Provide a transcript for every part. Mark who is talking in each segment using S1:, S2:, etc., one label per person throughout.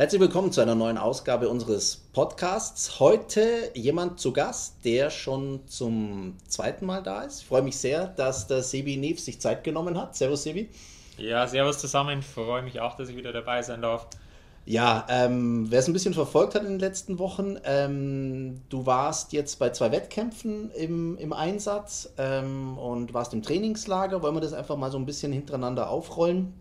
S1: Herzlich willkommen zu einer neuen Ausgabe unseres Podcasts. Heute jemand zu Gast, der schon zum zweiten Mal da ist. Ich freue mich sehr, dass der Sebi Neef sich Zeit genommen hat. Servus, Sebi.
S2: Ja, servus zusammen. Ich freue mich auch, dass ich wieder dabei sein darf.
S1: Ja, ähm, wer es ein bisschen verfolgt hat in den letzten Wochen, ähm, du warst jetzt bei zwei Wettkämpfen im, im Einsatz ähm, und warst im Trainingslager. Wollen wir das einfach mal so ein bisschen hintereinander aufrollen?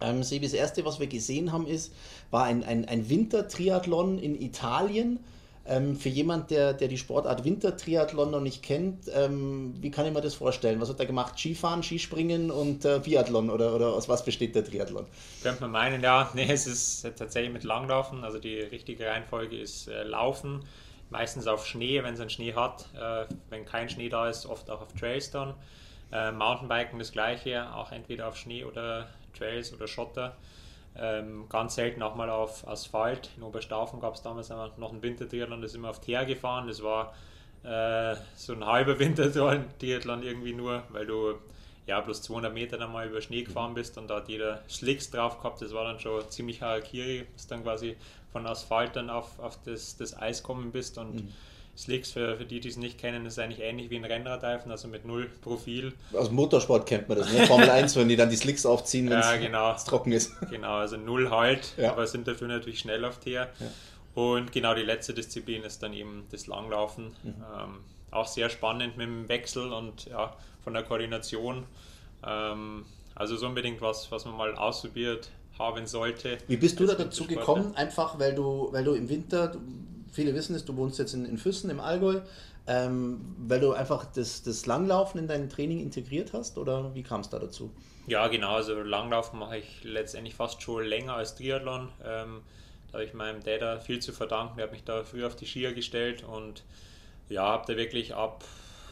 S1: Ähm, Sebi, das erste, was wir gesehen haben, ist, war ein, ein, ein Wintertriathlon in Italien. Ähm, für jemand, der, der die Sportart Wintertriathlon noch nicht kennt, ähm, wie kann ich mir das vorstellen? Was hat er gemacht? Skifahren, Skispringen und äh, Biathlon oder, oder aus was besteht der Triathlon?
S2: Könnte man meinen, ja. Nee, es ist tatsächlich mit Langlaufen. Also die richtige Reihenfolge ist äh, Laufen. Meistens auf Schnee, wenn es einen Schnee hat. Äh, wenn kein Schnee da ist, oft auch auf Trails dann. Äh, Mountainbiken das gleiche, auch entweder auf Schnee oder Trails oder Schotter. Ähm, ganz selten auch mal auf Asphalt. In Oberstaufen gab es damals noch einen Wintertriathlon, da sind wir auf Teer gefahren. Das war äh, so ein halber Wintertriathlon irgendwie nur, weil du ja bloß 200 Meter dann mal über Schnee gefahren bist und da hat jeder Slicks drauf gehabt. Das war dann schon ziemlich Harakiri, dass dann quasi von Asphalt dann auf, auf das, das Eis kommen bist und mhm Slicks, für, für die, die es nicht kennen, ist eigentlich ähnlich wie ein Rennradreifen, also mit null Profil.
S1: Aus dem Motorsport kennt man das, ne? Formel 1, wenn die dann die Slicks aufziehen, wenn
S2: ja, genau.
S1: es trocken ist.
S2: Genau, also null Halt, ja. aber sind dafür natürlich schnell auf Teer. Ja. Und genau die letzte Disziplin ist dann eben das Langlaufen. Mhm. Ähm, auch sehr spannend mit dem Wechsel und ja, von der Koordination. Ähm, also so unbedingt was, was man mal ausprobiert haben sollte.
S1: Wie bist du da dazu gekommen? Einfach weil du, weil du im Winter, viele wissen es, du wohnst jetzt in, in Füssen im Allgäu, ähm, weil du einfach das, das Langlaufen in dein Training integriert hast oder wie kam es da dazu?
S2: Ja, genau, also Langlaufen mache ich letztendlich fast schon länger als Triathlon. Ähm, da habe ich meinem Dad viel zu verdanken, der hat mich da früh auf die Skier gestellt und ja, habe da wirklich ab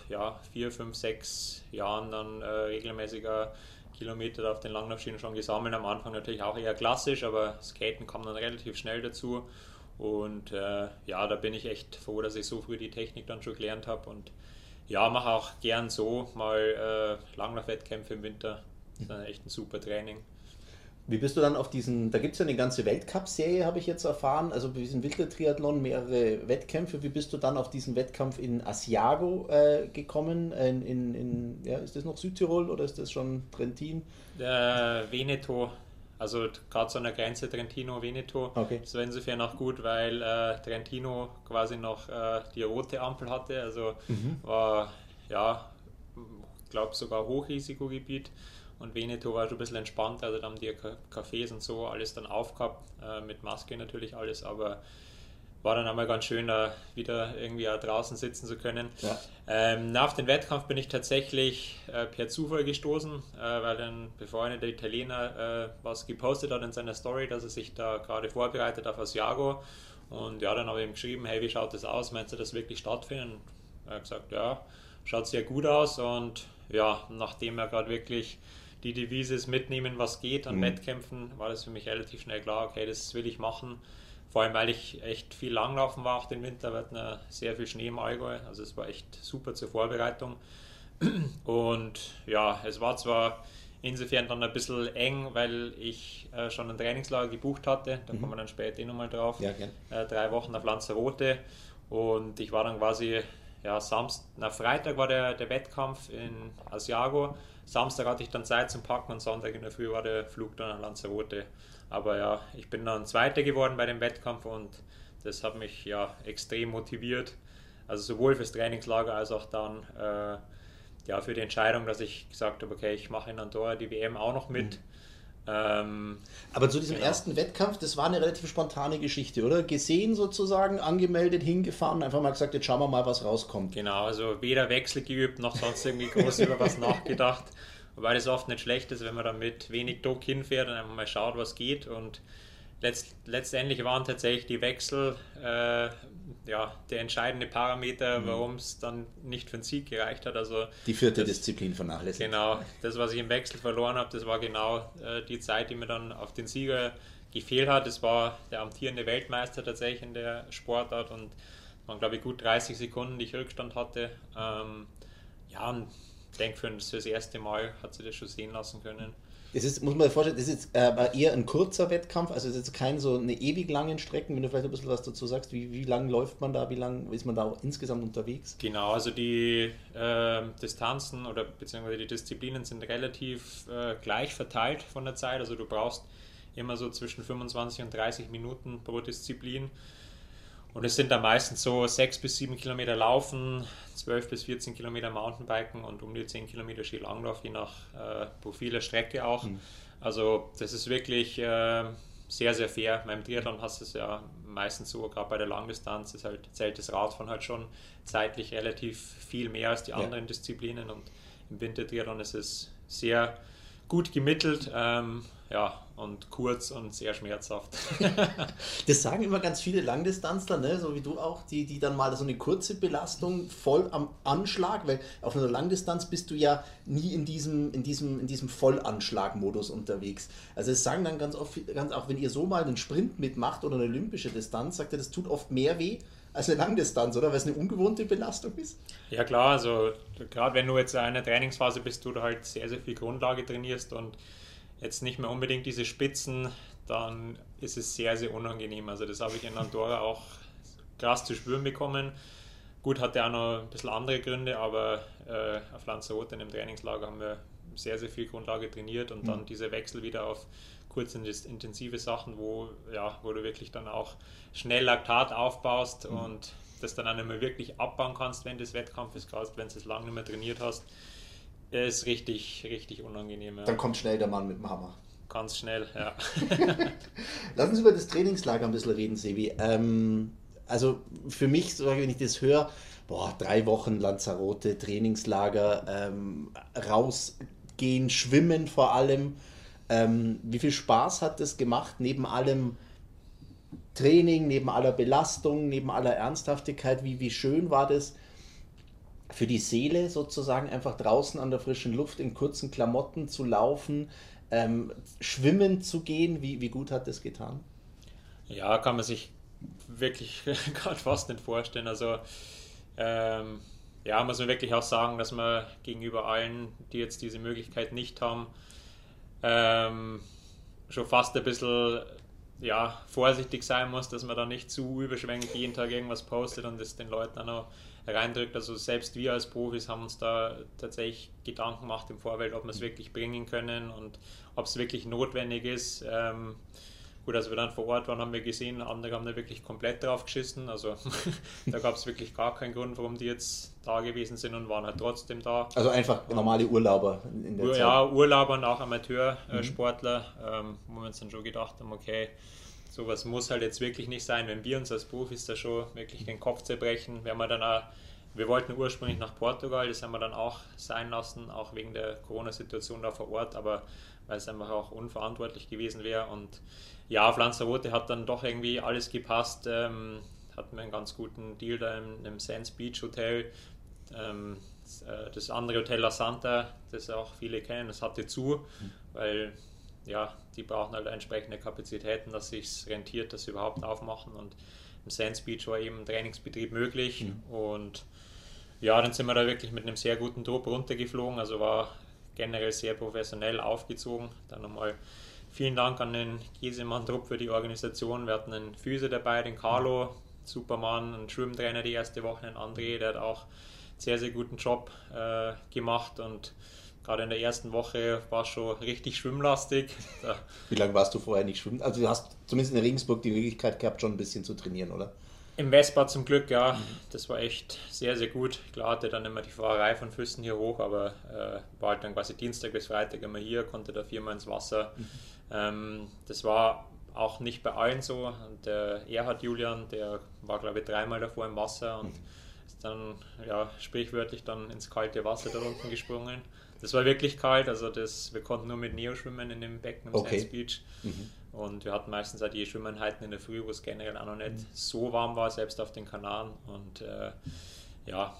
S2: ja, vier, fünf, sechs Jahren dann äh, regelmäßiger Kilometer auf den Langlaufschienen schon gesammelt. Am Anfang natürlich auch eher klassisch, aber Skaten kam dann relativ schnell dazu. Und äh, ja, da bin ich echt froh, dass ich so früh die Technik dann schon gelernt habe. Und ja, mache auch gern so mal äh, Langlaufwettkämpfe im Winter. Das ist dann echt ein super Training.
S1: Wie bist du dann auf diesen, da gibt es ja eine ganze Weltcup-Serie, habe ich jetzt erfahren, also bei diesem Wintertriathlon mehrere Wettkämpfe. Wie bist du dann auf diesen Wettkampf in Asiago äh, gekommen? In, in, in, ja, ist das noch Südtirol oder ist das schon Trentin?
S2: Äh, Veneto, also gerade so an der Grenze Trentino-Veneto. Okay. Das war insofern auch gut, weil äh, Trentino quasi noch äh, die rote Ampel hatte. Also mhm. war, ja, ich glaube sogar Hochrisikogebiet. Und Veneto war schon ein bisschen entspannt, also da haben die Cafés und so alles dann aufgehabt, äh, mit Maske natürlich alles, aber war dann einmal ganz schön, da wieder irgendwie draußen sitzen zu können. Ja. Ähm, nach dem Wettkampf bin ich tatsächlich äh, per Zufall gestoßen, äh, weil ein befreundeter Italiener äh, was gepostet hat in seiner Story, dass er sich da gerade vorbereitet auf Asiago. Und ja, dann habe ich ihm geschrieben, hey, wie schaut das aus? Meinst du, das wirklich stattfinden? Und er hat gesagt, ja, schaut sehr gut aus. Und ja, nachdem er gerade wirklich die Devise ist mitnehmen, was geht an mhm. Wettkämpfen, war das für mich relativ schnell klar, okay, das will ich machen. Vor allem, weil ich echt viel langlaufen war auch den Winter, wir hatten sehr viel Schnee im Allgäu, also es war echt super zur Vorbereitung. Und ja, es war zwar insofern dann ein bisschen eng, weil ich äh, schon ein Trainingslager gebucht hatte, da mhm. kommen wir dann später eh nochmal drauf, ja, äh, drei Wochen auf Lanzarote und ich war dann quasi, ja, Samstag, na, Freitag war der, der Wettkampf in Asiago, Samstag hatte ich dann Zeit zum Packen und Sonntag in der Früh war der Flug dann nach Lanzarote. Aber ja, ich bin dann Zweiter geworden bei dem Wettkampf und das hat mich ja extrem motiviert. Also sowohl fürs Trainingslager als auch dann äh, ja, für die Entscheidung, dass ich gesagt habe, okay, ich mache in Andorra die WM auch noch mit. Mhm.
S1: Ähm, Aber zu diesem genau. ersten Wettkampf, das war eine relativ spontane Geschichte, oder? Gesehen sozusagen, angemeldet, hingefahren, einfach mal gesagt, jetzt schauen wir mal, was rauskommt.
S2: Genau, also weder Wechsel geübt noch sonst irgendwie groß über was nachgedacht. Wobei das oft nicht schlecht ist, wenn man dann mit wenig Druck hinfährt und einfach mal schaut, was geht. Und letzt, letztendlich waren tatsächlich die Wechsel äh, ja, der entscheidende Parameter, mhm. warum es dann nicht für den Sieg gereicht hat. Also
S1: die vierte das, Disziplin vernachlässigt.
S2: Genau, das, was ich im Wechsel verloren habe, das war genau äh, die Zeit, die mir dann auf den Sieger gefehlt hat. Es war der amtierende Weltmeister tatsächlich in der Sportart und man glaube ich gut 30 Sekunden, die ich Rückstand hatte. Ähm, ja, und denke, für das erste Mal hat sie das schon sehen lassen können.
S1: Das ist, muss man sich vorstellen, das ist äh, eher ein kurzer Wettkampf, also es ist kein so eine ewig langen Strecken. Wenn du vielleicht ein bisschen was dazu sagst, wie, wie lang läuft man da, wie lang ist man da auch insgesamt unterwegs?
S2: Genau, also die äh, Distanzen oder beziehungsweise die Disziplinen sind relativ äh, gleich verteilt von der Zeit. Also du brauchst immer so zwischen 25 und 30 Minuten pro Disziplin. Und es sind da meistens so 6 bis 7 Kilometer Laufen, 12 bis 14 Kilometer Mountainbiken und um die 10 Kilometer Skilanglauf, je nach äh, Profil der Strecke auch. Mhm. Also das ist wirklich äh, sehr, sehr fair. Beim Triathlon hast du es ja meistens so, gerade bei der Langdistanz ist halt, zählt das Radfahren halt schon zeitlich relativ viel mehr als die anderen ja. Disziplinen und im Wintertriathlon ist es sehr gut gemittelt. Ähm, ja, und kurz und sehr schmerzhaft.
S1: das sagen immer ganz viele Langdistanzler, ne? so wie du auch, die, die dann mal so eine kurze Belastung voll am Anschlag, weil auf einer Langdistanz bist du ja nie in diesem, in diesem, in diesem Vollanschlag-Modus unterwegs. Also es sagen dann ganz oft, ganz auch wenn ihr so mal einen Sprint mitmacht oder eine olympische Distanz, sagt er, das tut oft mehr weh als eine Langdistanz, oder? Weil es eine ungewohnte Belastung ist.
S2: Ja klar, also gerade wenn du jetzt in einer Trainingsphase bist, du halt sehr, sehr viel Grundlage trainierst und jetzt nicht mehr unbedingt diese Spitzen, dann ist es sehr, sehr unangenehm. Also das habe ich in Andorra auch krass zu spüren bekommen. Gut, hatte auch noch ein bisschen andere Gründe, aber äh, auf Lanzarote in dem Trainingslager haben wir sehr, sehr viel Grundlage trainiert und mhm. dann diese Wechsel wieder auf kurze intensive Sachen, wo, ja, wo du wirklich dann auch schnell Laktat aufbaust mhm. und das dann auch nicht mehr wirklich abbauen kannst, wenn des Wettkampfes, gerade wenn du es lange nicht mehr trainiert hast er ist richtig, richtig unangenehm.
S1: Ja. Dann kommt schnell der Mann mit dem Hammer.
S2: Ganz schnell, ja.
S1: Lass uns über das Trainingslager ein bisschen reden, Sebi. Ähm, also für mich, wenn ich das höre, boah, drei Wochen Lanzarote, Trainingslager, ähm, rausgehen, schwimmen vor allem. Ähm, wie viel Spaß hat das gemacht, neben allem Training, neben aller Belastung, neben aller Ernsthaftigkeit? Wie, wie schön war das? Für die Seele sozusagen einfach draußen an der frischen Luft in kurzen Klamotten zu laufen, ähm, schwimmen zu gehen. Wie, wie gut hat das getan?
S2: Ja, kann man sich wirklich gerade fast nicht vorstellen. Also ähm, ja, muss man wirklich auch sagen, dass man gegenüber allen, die jetzt diese Möglichkeit nicht haben, ähm, schon fast ein bisschen ja, vorsichtig sein muss, dass man da nicht zu überschwänglich jeden Tag irgendwas postet und es den Leuten auch noch reindrückt. Also selbst wir als Profis haben uns da tatsächlich Gedanken gemacht im Vorfeld, ob wir es wirklich bringen können und ob es wirklich notwendig ist. Ähm, gut, als wir dann vor Ort waren, haben wir gesehen, andere haben da wirklich komplett drauf geschissen. Also da gab es wirklich gar keinen Grund, warum die jetzt da gewesen sind und waren halt trotzdem da.
S1: Also einfach normale Urlauber
S2: in der Ur Zeit. Ja, Urlauber und auch Amateursportler, mhm. ähm, wo wir uns dann schon gedacht haben, okay, sowas muss halt jetzt wirklich nicht sein. Wenn wir uns als Profis da schon wirklich den Kopf zerbrechen, werden wir dann auch, wir wollten ursprünglich nach Portugal, das haben wir dann auch sein lassen, auch wegen der Corona-Situation da vor Ort, aber weil es einfach auch unverantwortlich gewesen wäre. Und ja, auf Lanzarote hat dann doch irgendwie alles gepasst. Ähm, hatten wir einen ganz guten Deal da im, im Sands Beach Hotel. Ähm, das andere Hotel La Santa, das auch viele kennen, das hatte zu, mhm. weil ja, die brauchen halt entsprechende Kapazitäten, dass sich rentiert, dass sie überhaupt aufmachen. Und im Sands Beach war eben Trainingsbetrieb möglich. Mhm. Und ja, dann sind wir da wirklich mit einem sehr guten Trupp runtergeflogen. Also war generell sehr professionell aufgezogen. Dann nochmal vielen Dank an den Giesemann-Trupp für die Organisation. Wir hatten einen Füße dabei, den Carlo, Supermann, einen Schwimmtrainer die erste Woche, einen André, der hat auch sehr, sehr guten Job äh, gemacht und Gerade in der ersten Woche war es schon richtig schwimmlastig.
S1: Wie lange warst du vorher nicht schwimmen? Also du hast zumindest in Regensburg die Möglichkeit gehabt, schon ein bisschen zu trainieren, oder?
S2: Im Westbad zum Glück, ja. Mhm. Das war echt sehr, sehr gut. Klar hatte dann immer die Fahrerei von Füssen hier hoch, aber äh, war halt dann quasi Dienstag bis Freitag immer hier, konnte da viermal ins Wasser. Mhm. Ähm, das war auch nicht bei allen so. Und der Erhard Julian, der war glaube ich dreimal davor im Wasser und mhm. Ist dann ja sprichwörtlich dann ins kalte Wasser da unten gesprungen. Das war wirklich kalt, also das, wir konnten nur mit Neo schwimmen in dem Becken im okay. Sands Beach. Mhm. Und wir hatten meistens auch die Schwimmeinheiten in der Früh, wo es generell auch noch nicht mhm. so warm war, selbst auf den Kanaren. Und äh, ja,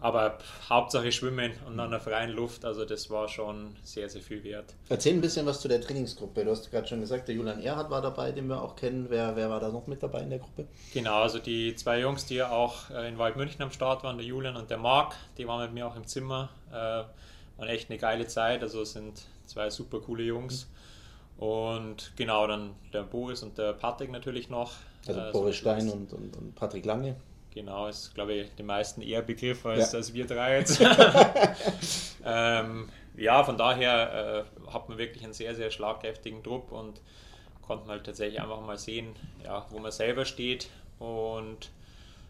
S2: aber Hauptsache Schwimmen und an der freien Luft, also das war schon sehr, sehr viel wert.
S1: Erzähl ein bisschen was zu der Trainingsgruppe. Du hast gerade schon gesagt, der Julian Erhard war dabei, den wir auch kennen. Wer, wer war da noch mit dabei in der Gruppe?
S2: Genau, also die zwei Jungs, die auch äh, in Waldmünchen am Start waren, der Julian und der Marc, die waren mit mir auch im Zimmer. Äh, war echt eine geile Zeit. Also sind zwei super coole Jungs. Und genau, dann der Boris und der Patrick natürlich noch.
S1: Also äh, Boris Stein und, und, und Patrick Lange.
S2: Genau, ist glaube ich den meisten eher Begriff als, ja. als wir drei jetzt. ähm, ja, von daher äh, hat man wirklich einen sehr, sehr schlagkräftigen Druck und konnte man halt tatsächlich einfach mal sehen, ja, wo man selber steht. Und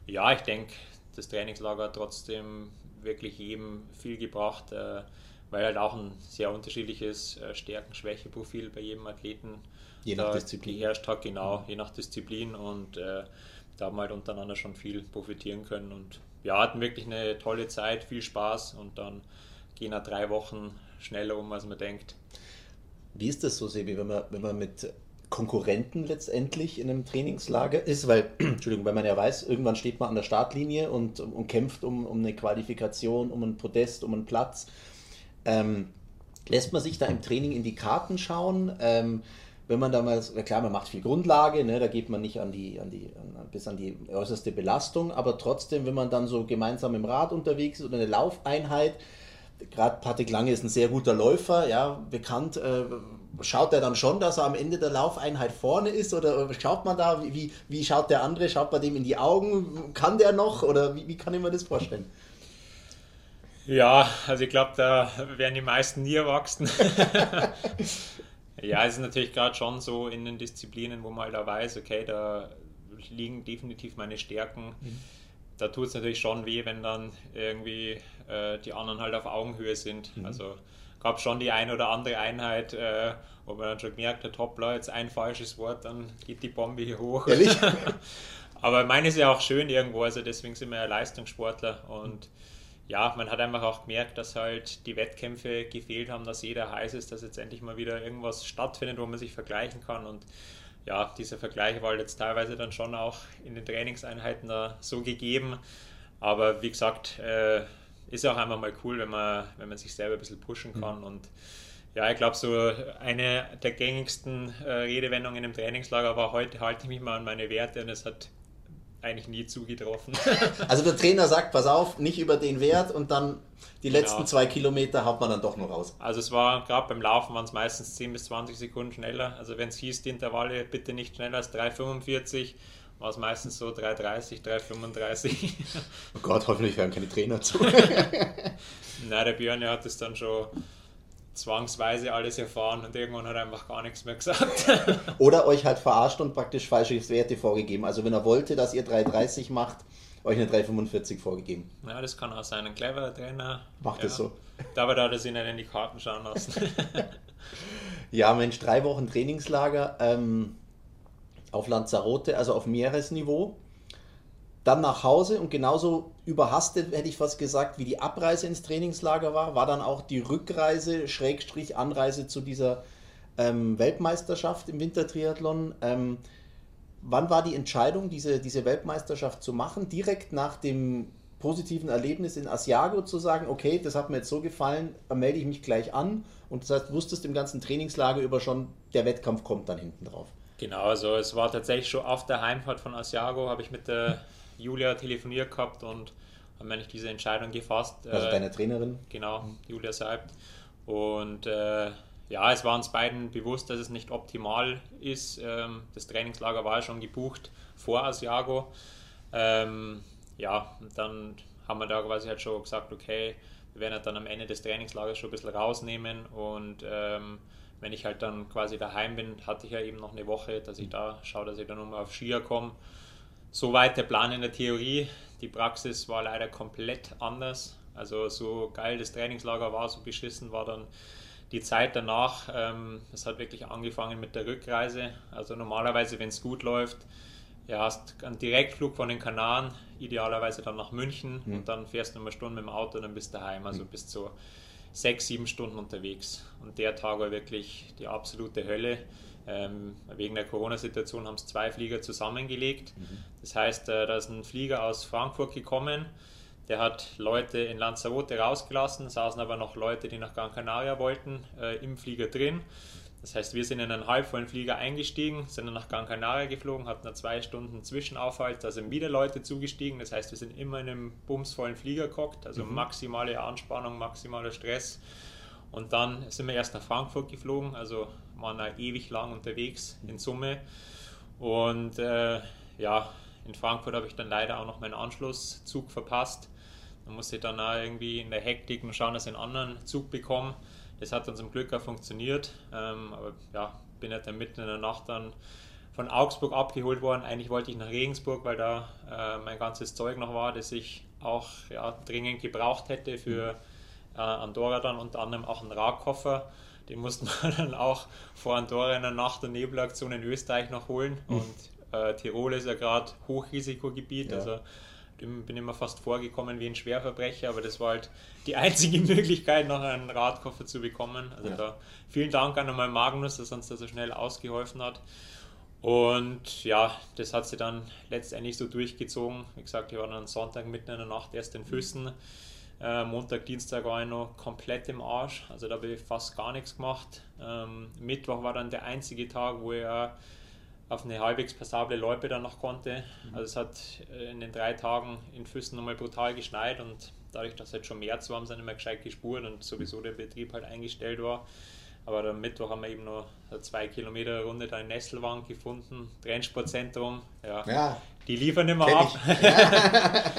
S2: ja, ich denke, das Trainingslager hat trotzdem wirklich jedem viel gebracht, äh, weil halt auch ein sehr unterschiedliches äh, Stärken-Schwäche-Profil bei jedem Athleten
S1: je nach Disziplin.
S2: geherrscht hat, genau, mhm. je nach Disziplin. Und äh, da haben wir halt untereinander schon viel profitieren können. Und ja, hatten wirklich eine tolle Zeit, viel Spaß und dann gehen auch drei Wochen schneller um, als man denkt.
S1: Wie ist das so, Sebi, wenn man, wenn man mit Konkurrenten letztendlich in einem Trainingslager ist, weil, Entschuldigung, weil man ja weiß, irgendwann steht man an der Startlinie und, und kämpft um, um eine Qualifikation, um einen Podest, um einen Platz. Ähm, lässt man sich da im Training in die Karten schauen? Ähm, wenn man damals, klar, man macht viel Grundlage, ne, da geht man nicht an die, an die, an, bis an die äußerste Belastung, aber trotzdem, wenn man dann so gemeinsam im Rad unterwegs ist oder eine Laufeinheit, gerade Patrick Lange ist ein sehr guter Läufer, ja, bekannt, äh, schaut er dann schon, dass er am Ende der Laufeinheit vorne ist oder schaut man da, wie, wie schaut der andere, schaut man dem in die Augen, kann der noch oder wie, wie kann ich mir das vorstellen?
S2: Ja, also ich glaube, da werden die meisten nie erwachsen. Ja, es ist natürlich gerade schon so in den Disziplinen, wo man halt auch weiß, okay, da liegen definitiv meine Stärken. Mhm. Da tut es natürlich schon weh, wenn dann irgendwie äh, die anderen halt auf Augenhöhe sind. Mhm. Also gab schon die eine oder andere Einheit, äh, wo man dann schon gemerkt hat, hoppla, jetzt ein falsches Wort, dann geht die Bombe hier hoch.
S1: Ehrlich?
S2: Aber meine ist ja auch schön irgendwo, also deswegen sind wir ja Leistungssportler und mhm ja, man hat einfach auch gemerkt, dass halt die Wettkämpfe gefehlt haben, dass jeder heiß ist, dass jetzt endlich mal wieder irgendwas stattfindet, wo man sich vergleichen kann. Und ja, dieser Vergleich war halt jetzt teilweise dann schon auch in den Trainingseinheiten da so gegeben. Aber wie gesagt, äh, ist auch einfach mal cool, wenn man, wenn man sich selber ein bisschen pushen mhm. kann. Mhm. Und ja, ich glaube, so eine der gängigsten äh, Redewendungen im Trainingslager war heute halte ich mich mal an meine Werte und es hat eigentlich nie zugetroffen.
S1: also der Trainer sagt, pass auf, nicht über den Wert und dann die genau. letzten zwei Kilometer hat man dann doch noch raus.
S2: Also es war, gerade beim Laufen waren es meistens 10 bis 20 Sekunden schneller. Also wenn es hieß, die Intervalle bitte nicht schneller als 3,45, war es meistens so 3,30, 3,35.
S1: oh Gott, hoffentlich hören keine Trainer zu.
S2: Nein, der Björn der hat es dann schon zwangsweise alles erfahren und irgendwann hat er einfach gar nichts mehr gesagt.
S1: Oder euch halt verarscht und praktisch falsche Werte vorgegeben. Also wenn er wollte, dass ihr 3,30 macht, euch eine 3,45 vorgegeben.
S2: Ja, das kann auch sein. Ein cleverer Trainer.
S1: Macht
S2: ja.
S1: es so.
S2: Dabei hat er sich nicht in die Karten schauen lassen.
S1: ja, Mensch, drei Wochen Trainingslager ähm, auf Lanzarote, also auf Meeresniveau dann nach Hause und genauso überhastet, hätte ich fast gesagt, wie die Abreise ins Trainingslager war, war dann auch die Rückreise, Schrägstrich Anreise zu dieser ähm, Weltmeisterschaft im Wintertriathlon. Ähm, wann war die Entscheidung, diese, diese Weltmeisterschaft zu machen? Direkt nach dem positiven Erlebnis in Asiago zu sagen, okay, das hat mir jetzt so gefallen, melde ich mich gleich an. Und das heißt, wusstest im ganzen Trainingslager über schon, der Wettkampf kommt dann hinten drauf.
S2: Genau, also es war tatsächlich schon auf der Heimfahrt von Asiago, habe ich mit der Julia telefoniert gehabt und haben eigentlich diese Entscheidung gefasst.
S1: Also äh, deine Trainerin?
S2: Genau, mhm. Julia Seibt. Und äh, ja, es war uns beiden bewusst, dass es nicht optimal ist. Ähm, das Trainingslager war schon gebucht vor Asiago. Ähm, ja, und dann haben wir da quasi halt schon gesagt, okay, wir werden halt dann am Ende des Trainingslagers schon ein bisschen rausnehmen und ähm, wenn ich halt dann quasi daheim bin, hatte ich ja eben noch eine Woche, dass ich da schaue, dass ich dann nochmal auf Skier komme Soweit der Plan in der Theorie. Die Praxis war leider komplett anders. Also so geil das Trainingslager war, so beschissen war dann die Zeit danach. Ähm, es hat wirklich angefangen mit der Rückreise. Also normalerweise, wenn es gut läuft, ja, hast einen Direktflug von den Kanaren, idealerweise dann nach München mhm. und dann fährst du eine Stunde mit dem Auto und dann bist du daheim. Also mhm. bist so sechs, sieben Stunden unterwegs. Und der Tag war wirklich die absolute Hölle. Ähm, wegen der Corona-Situation haben es zwei Flieger zusammengelegt. Mhm. Das heißt, äh, da ist ein Flieger aus Frankfurt gekommen, der hat Leute in Lanzarote rausgelassen, saßen aber noch Leute, die nach Gran Canaria wollten, äh, im Flieger drin. Das heißt, wir sind in einen halbvollen Flieger eingestiegen, sind dann nach Gran Canaria geflogen, hatten eine zwei Stunden Zwischenaufhalt, da sind wieder Leute zugestiegen. Das heißt, wir sind immer in einem bumsvollen Flieger gehockt, also mhm. maximale Anspannung, maximaler Stress. Und dann sind wir erst nach Frankfurt geflogen, also waren da ewig lang unterwegs in Summe. Und äh, ja, in Frankfurt habe ich dann leider auch noch meinen Anschlusszug verpasst. Da musste ich dann auch irgendwie in der Hektik mal schauen, dass ich einen anderen Zug bekomme. Das hat dann zum Glück auch funktioniert. Ähm, aber ja, bin ja dann mitten in der Nacht dann von Augsburg abgeholt worden. Eigentlich wollte ich nach Regensburg, weil da äh, mein ganzes Zeug noch war, das ich auch ja, dringend gebraucht hätte für äh, Andorra dann unter anderem auch einen Radkoffer. Den mussten wir dann auch vor Andorra in der Nacht- und Nebelaktion in Österreich noch holen. Mhm. Und äh, Tirol ist ja gerade Hochrisikogebiet, ja. also bin immer fast vorgekommen wie ein Schwerverbrecher, aber das war halt die einzige Möglichkeit, noch einen Radkoffer zu bekommen. Also ja. da vielen Dank an einmal Magnus, dass uns da so schnell ausgeholfen hat. Und ja, das hat sie dann letztendlich so durchgezogen. Wie gesagt, ich war dann Sonntag mitten in der Nacht erst in Füssen. Äh, Montag, Dienstag war ich noch komplett im Arsch. Also da habe ich fast gar nichts gemacht. Ähm, Mittwoch war dann der einzige Tag, wo ich auf eine halbwegs passable Loipe dann noch konnte. Mhm. Also es hat äh, in den drei Tagen in Füssen nochmal brutal geschneit und dadurch, dass jetzt schon März war, haben sie nicht mehr gescheit gespurt und sowieso der Betrieb halt eingestellt war. Aber am Mittwoch haben wir eben noch eine zwei Kilometer Runde da in Nesselwang gefunden, Trennsportzentrum. Ja, ja, die liefern immer ab.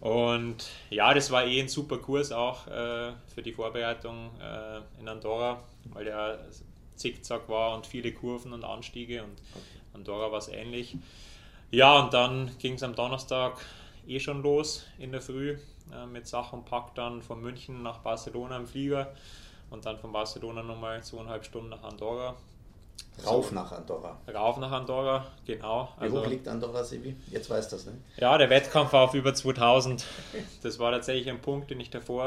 S2: Und ja, das war eh ein super Kurs auch äh, für die Vorbereitung äh, in Andorra, weil der zickzack war und viele Kurven und Anstiege und Andorra war es ähnlich. Ja, und dann ging es am Donnerstag eh schon los in der Früh äh, mit Sach und Pack dann von München nach Barcelona im Flieger und dann von Barcelona nochmal zweieinhalb Stunden nach Andorra.
S1: Rauf nach Andorra.
S2: Rauf nach Andorra, genau.
S1: Wie also, hoch liegt Andorra, Sebi? Jetzt weiß das, ne?
S2: Ja, der Wettkampf war auf über 2000. Das war tatsächlich ein Punkt, den ich davor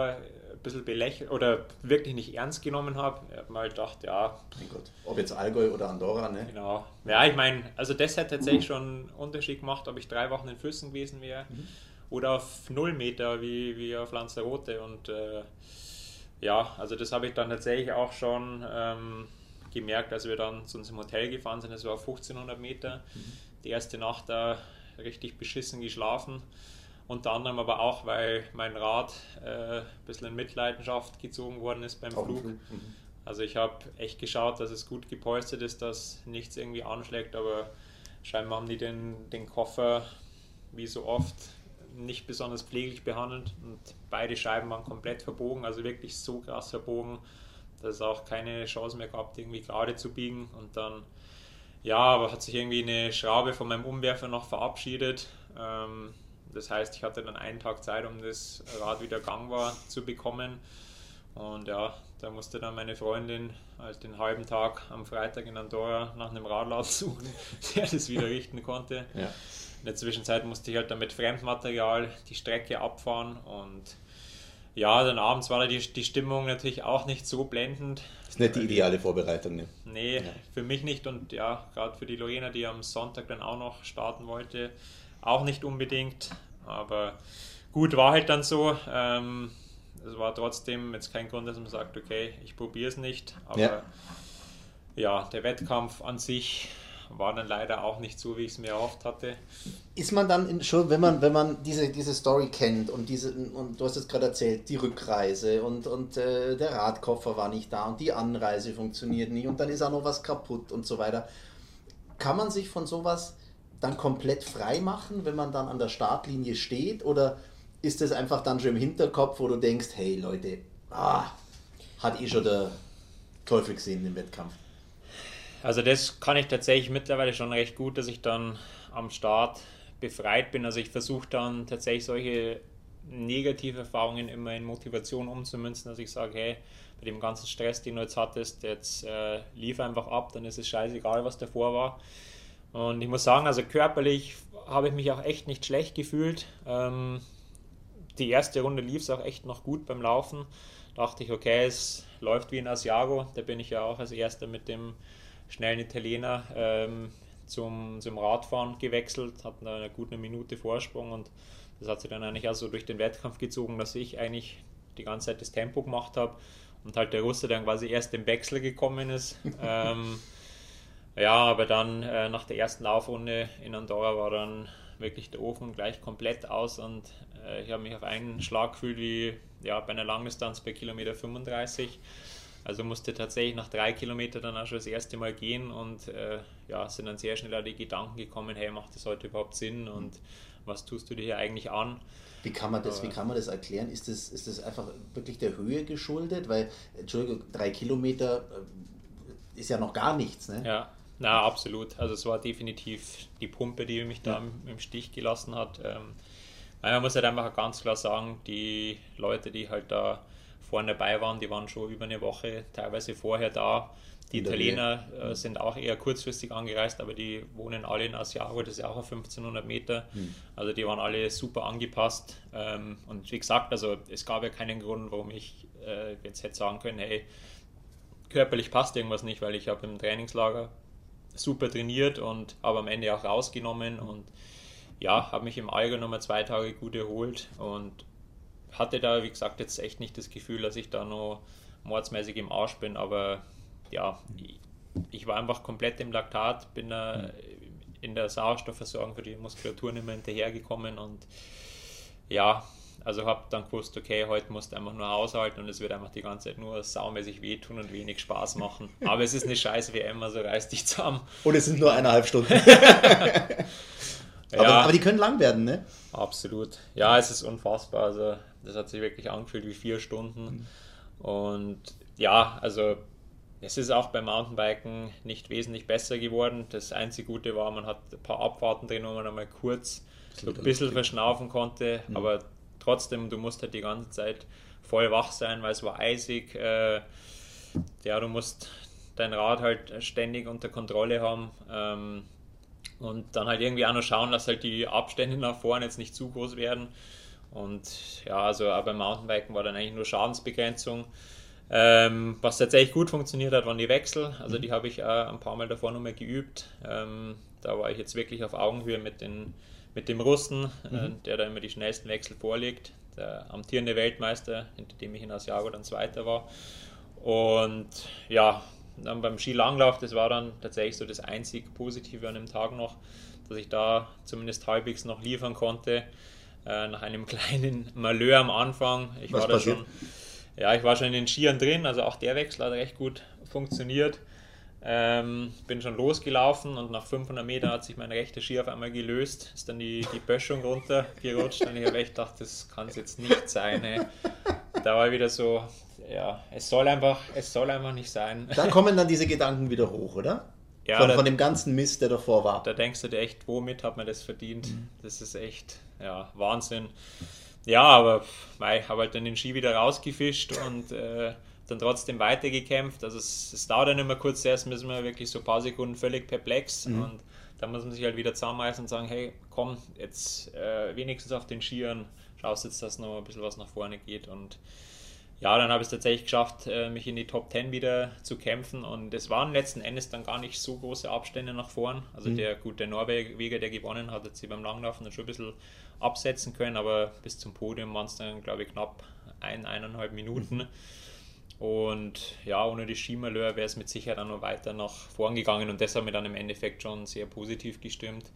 S2: ein bisschen belächelt oder wirklich nicht ernst genommen habe. Ich habe mal gedacht, ja.
S1: Mein Gott, ob jetzt Allgäu oder Andorra, ne?
S2: Genau. Ja, ich meine, also das hat tatsächlich schon einen Unterschied gemacht, ob ich drei Wochen in Füssen gewesen wäre mhm. oder auf null Meter wie, wie auf Lanzarote und äh, ja, also das habe ich dann tatsächlich auch schon ähm, gemerkt, als wir dann zu unserem Hotel gefahren sind. Es war 1500 Meter. Mhm. Die erste Nacht da richtig beschissen geschlafen. Unter anderem aber auch, weil mein Rad äh, ein bisschen in Mitleidenschaft gezogen worden ist beim Flug. Mhm. Also ich habe echt geschaut, dass es gut gepolstert ist, dass nichts irgendwie anschlägt, aber scheinbar haben die den, den Koffer wie so oft nicht besonders pfleglich behandelt und beide Scheiben waren komplett verbogen, also wirklich so krass verbogen, dass es auch keine Chance mehr gab, irgendwie gerade zu biegen und dann ja, aber hat sich irgendwie eine Schraube von meinem Umwerfer noch verabschiedet. Ähm, das heißt, ich hatte dann einen Tag Zeit, um das Rad wieder gangbar zu bekommen. Und ja, da musste dann meine Freundin halt den halben Tag am Freitag in Andorra nach einem Radladen suchen, der das wieder richten konnte. Ja. In der Zwischenzeit musste ich halt dann mit Fremdmaterial die Strecke abfahren und ja, dann abends war die, die Stimmung natürlich auch nicht so blendend.
S1: Das ist nicht die ideale Vorbereitung, ne?
S2: Nee, ja. für mich nicht und ja, gerade für die Lorena, die am Sonntag dann auch noch starten wollte, auch nicht unbedingt. Aber gut, war halt dann so. Ähm, es war trotzdem jetzt kein Grund, dass man sagt, okay, ich probiere es nicht. Aber ja. ja, der Wettkampf an sich war dann leider auch nicht so, wie ich es mir erhofft hatte.
S1: Ist man dann in, schon, wenn man, wenn man diese, diese Story kennt und diese, und du hast es gerade erzählt, die Rückreise und, und äh, der Radkoffer war nicht da und die Anreise funktioniert nicht und dann ist auch noch was kaputt und so weiter. Kann man sich von sowas dann komplett frei machen, wenn man dann an der Startlinie steht oder ist das einfach dann schon im Hinterkopf, wo du denkst, hey Leute, ah, hat eh schon der Teufel gesehen im Wettkampf?
S2: Also das kann ich tatsächlich mittlerweile schon recht gut, dass ich dann am Start befreit bin. Also ich versuche dann tatsächlich solche negative Erfahrungen immer in Motivation umzumünzen, dass ich sage, hey, bei dem ganzen Stress, den du jetzt hattest, jetzt äh, lief einfach ab, dann ist es scheißegal, was davor war. Und ich muss sagen, also körperlich habe ich mich auch echt nicht schlecht gefühlt. Ähm, die erste Runde lief es auch echt noch gut beim Laufen. Dachte ich, okay, es läuft wie in Asiago. Da bin ich ja auch als erster mit dem schnellen Italiener ähm, zum, zum Radfahren gewechselt, hatten da eine gute Minute Vorsprung und das hat sich dann eigentlich also durch den Wettkampf gezogen, dass ich eigentlich die ganze Zeit das Tempo gemacht habe und halt der Russe dann quasi erst im Wechsel gekommen ist. ähm, ja, aber dann äh, nach der ersten Laufrunde in Andorra war dann wirklich der Ofen gleich komplett aus und äh, ich habe mich auf einen Schlag gefühlt wie ja, bei einer Langdistanz bei Kilometer 35 Also musste tatsächlich nach drei Kilometern dann auch schon das erste Mal gehen und äh, ja, sind dann sehr schnell da die Gedanken gekommen, hey, macht das heute überhaupt Sinn und was tust du dir hier eigentlich an?
S1: Wie kann man das, wie kann man das erklären? Ist das, ist das einfach wirklich der Höhe geschuldet? Weil, Entschuldigung, drei Kilometer äh, ist ja noch gar nichts, ne?
S2: Ja, na, absolut. Also es war definitiv die Pumpe, die mich da ja. im, im, Stich gelassen hat. Ähm, man muss halt einfach ganz klar sagen, die Leute, die halt da vorne dabei waren, die waren schon über eine Woche teilweise vorher da. Die Italiener äh, sind auch eher kurzfristig angereist, aber die wohnen alle in Asiago, das ist ja auch auf 1500 Meter. Mhm. Also die waren alle super angepasst. Ähm, und wie gesagt, also es gab ja keinen Grund, warum ich äh, jetzt hätte sagen können, hey, körperlich passt irgendwas nicht, weil ich habe im Trainingslager super trainiert und aber am Ende auch rausgenommen und ja, habe mich im Allgäu nochmal zwei Tage gut erholt und hatte da, wie gesagt, jetzt echt nicht das Gefühl, dass ich da noch mordsmäßig im Arsch bin, aber ja, ich war einfach komplett im Laktat, bin da in der Sauerstoffversorgung für die Muskulatur nicht mehr hinterhergekommen und ja, also habe dann gewusst, okay, heute musst du einfach nur aushalten und es wird einfach die ganze Zeit nur saumäßig wehtun und wenig Spaß machen. Aber es ist eine scheiß WM, also reiß dich zusammen.
S1: Und es sind nur eineinhalb Stunden. aber, ja, aber, die können lang werden, ne?
S2: Absolut. Ja, es ist unfassbar. Also das hat sich wirklich angefühlt wie vier Stunden. Mhm. Und ja, also es ist auch beim Mountainbiken nicht wesentlich besser geworden. Das einzige Gute war, man hat ein paar Abfahrten drin, wo man einmal kurz so ein bisschen verschnaufen konnte, mhm. aber trotzdem, du musst halt die ganze Zeit voll wach sein, weil es war eisig. Äh, ja, du musst dein Rad halt ständig unter Kontrolle haben. Ähm, und dann halt irgendwie auch noch schauen, dass halt die Abstände nach vorne jetzt nicht zu groß werden. Und ja, also auch beim Mountainbiken war dann eigentlich nur Schadensbegrenzung. Ähm, was tatsächlich gut funktioniert hat, waren die Wechsel. Also mhm. die habe ich auch ein paar Mal davor nochmal geübt. Ähm, da war ich jetzt wirklich auf Augenhöhe mit, den, mit dem Russen, äh, mhm. äh, der da immer die schnellsten Wechsel vorlegt. Der amtierende Weltmeister, hinter dem ich in Asiago dann Zweiter war. Und ja, dann beim Skilanglauf, das war dann tatsächlich so das einzig Positive an dem Tag noch, dass ich da zumindest halbwegs noch liefern konnte. Äh, nach einem kleinen Malheur am Anfang. Ich Was war da schon, ja, ich war schon in den Skiern drin, also auch der Wechsel hat recht gut funktioniert. Ähm, bin schon losgelaufen und nach 500 Metern hat sich mein rechter Ski auf einmal gelöst, ist dann die, die Böschung runtergerutscht und ich habe echt gedacht, das kann es jetzt nicht sein. Ey. Da war wieder so, ja, es soll einfach, es soll einfach nicht sein.
S1: Da kommen dann diese Gedanken wieder hoch, oder? Ja, von, da, von dem ganzen Mist, der davor war.
S2: Da denkst du dir echt, womit hat man das verdient? Mhm. Das ist echt, ja, Wahnsinn. Ja, aber ich habe halt dann den Ski wieder rausgefischt und äh, dann trotzdem weitergekämpft. Also es, es dauert dann immer kurz, erst müssen wir wirklich so ein paar Sekunden völlig perplex mhm. und dann muss man sich halt wieder zusammenreißen und sagen, hey, komm, jetzt äh, wenigstens auf den Skiern schaust jetzt, dass noch ein bisschen was nach vorne geht und ja, dann habe ich es tatsächlich geschafft, äh, mich in die Top 10 wieder zu kämpfen und es waren letzten Endes dann gar nicht so große Abstände nach vorn. Also mhm. der gute Norweger, der gewonnen hat, hat sie beim Langlaufen dann schon ein bisschen absetzen können, aber bis zum Podium waren es dann, glaube ich, knapp ein, eineinhalb Minuten. Mhm. Und ja, ohne die Skimalheur wäre es mit Sicherheit auch noch weiter nach vorn gegangen und das hat mir dann im Endeffekt schon sehr positiv gestimmt,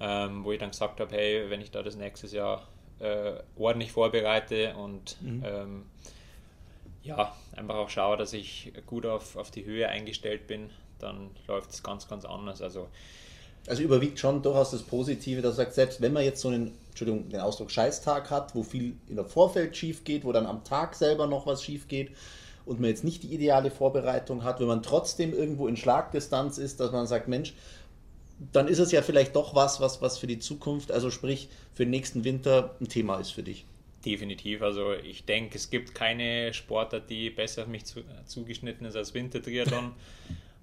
S2: ähm, wo ich dann gesagt habe, hey, wenn ich da das nächstes Jahr äh, ordentlich vorbereite und mhm. ähm, ja, einfach auch schaue, dass ich gut auf, auf die Höhe eingestellt bin, dann läuft es ganz, ganz anders. Also,
S1: also überwiegt schon durchaus das Positive, dass er sagt, selbst wenn man jetzt so einen, Entschuldigung, den Ausdruck Scheißtag hat, wo viel in der Vorfeld schief geht, wo dann am Tag selber noch was schief geht und man jetzt nicht die ideale Vorbereitung hat, wenn man trotzdem irgendwo in Schlagdistanz ist, dass man sagt, Mensch, dann ist es ja vielleicht doch was, was, was für die Zukunft, also sprich für den nächsten Winter ein Thema ist für dich.
S2: Definitiv. Also ich denke, es gibt keine Sportart, die besser auf mich zu, zugeschnitten ist als Wintertriathlon.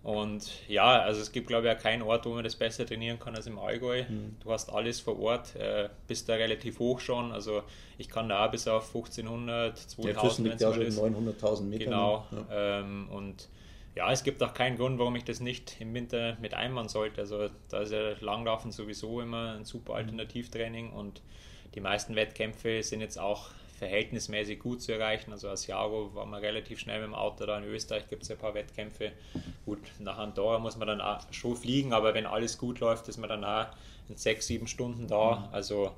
S2: Und ja, also es gibt glaube ich auch keinen Ort, wo man das besser trainieren kann als im Allgäu. Mhm. Du hast alles vor Ort, äh, bist da relativ hoch schon. Also ich kann da auch bis auf 1500, 2000,
S1: ja, wenn es 900.000 Meter.
S2: Genau. Ja. Ähm, und ja, es gibt auch keinen Grund, warum ich das nicht im Winter mit einbauen sollte. Also da ist ja Langlaufen sowieso immer ein super mhm. Alternativtraining und die meisten Wettkämpfe sind jetzt auch verhältnismäßig gut zu erreichen. Also als Jaro war man relativ schnell mit dem Auto da. In Österreich gibt es ein paar Wettkämpfe. Gut, nach Andorra muss man dann auch schon fliegen, aber wenn alles gut läuft, ist man dann auch in sechs, sieben Stunden da. Mhm. Also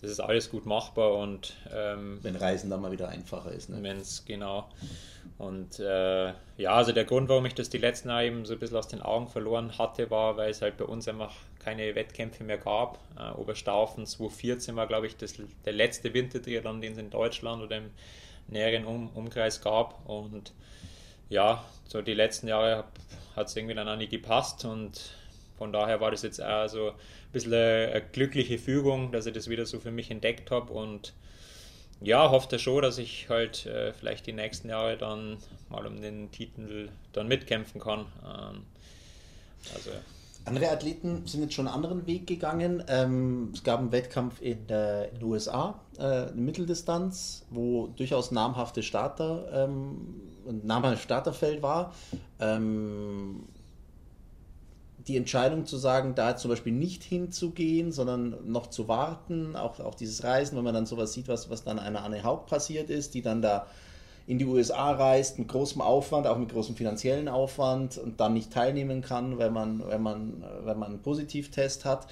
S2: das ist alles gut machbar und ähm,
S1: wenn Reisen dann mal wieder einfacher ist.
S2: Ne? Wenn es genau. Und äh, ja, also der Grund, warum ich das die letzten Jahre eben so ein bisschen aus den Augen verloren hatte, war, weil es halt bei uns einfach keine Wettkämpfe mehr gab. Äh, Oberstaufen 2014 war, glaube ich, das, der letzte Wintertriathlon, den es in Deutschland oder im näheren um Umkreis gab. Und ja, so die letzten Jahre hat es irgendwie dann auch nicht gepasst und von daher war das jetzt auch so ein bisschen eine, glückliche Fügung, dass ich das wieder so für mich entdeckt habe und ja, hoffe schon, dass ich halt äh, vielleicht die nächsten Jahre dann mal um den Titel dann mitkämpfen kann. Ähm,
S1: also andere Athleten sind jetzt schon einen anderen Weg gegangen. Ähm, es gab einen Wettkampf in, äh, in den USA, äh, eine Mitteldistanz, wo durchaus namhafte Starter, ähm, ein namhaftes Starterfeld war. Ähm, die Entscheidung zu sagen, da zum Beispiel nicht hinzugehen, sondern noch zu warten, auch, auch dieses Reisen, wenn man dann sowas sieht, was, was dann einer Anne Haupt passiert ist, die dann da in die USA reist, mit großem Aufwand, auch mit großem finanziellen Aufwand und dann nicht teilnehmen kann, wenn man, wenn man, wenn man einen Positivtest hat.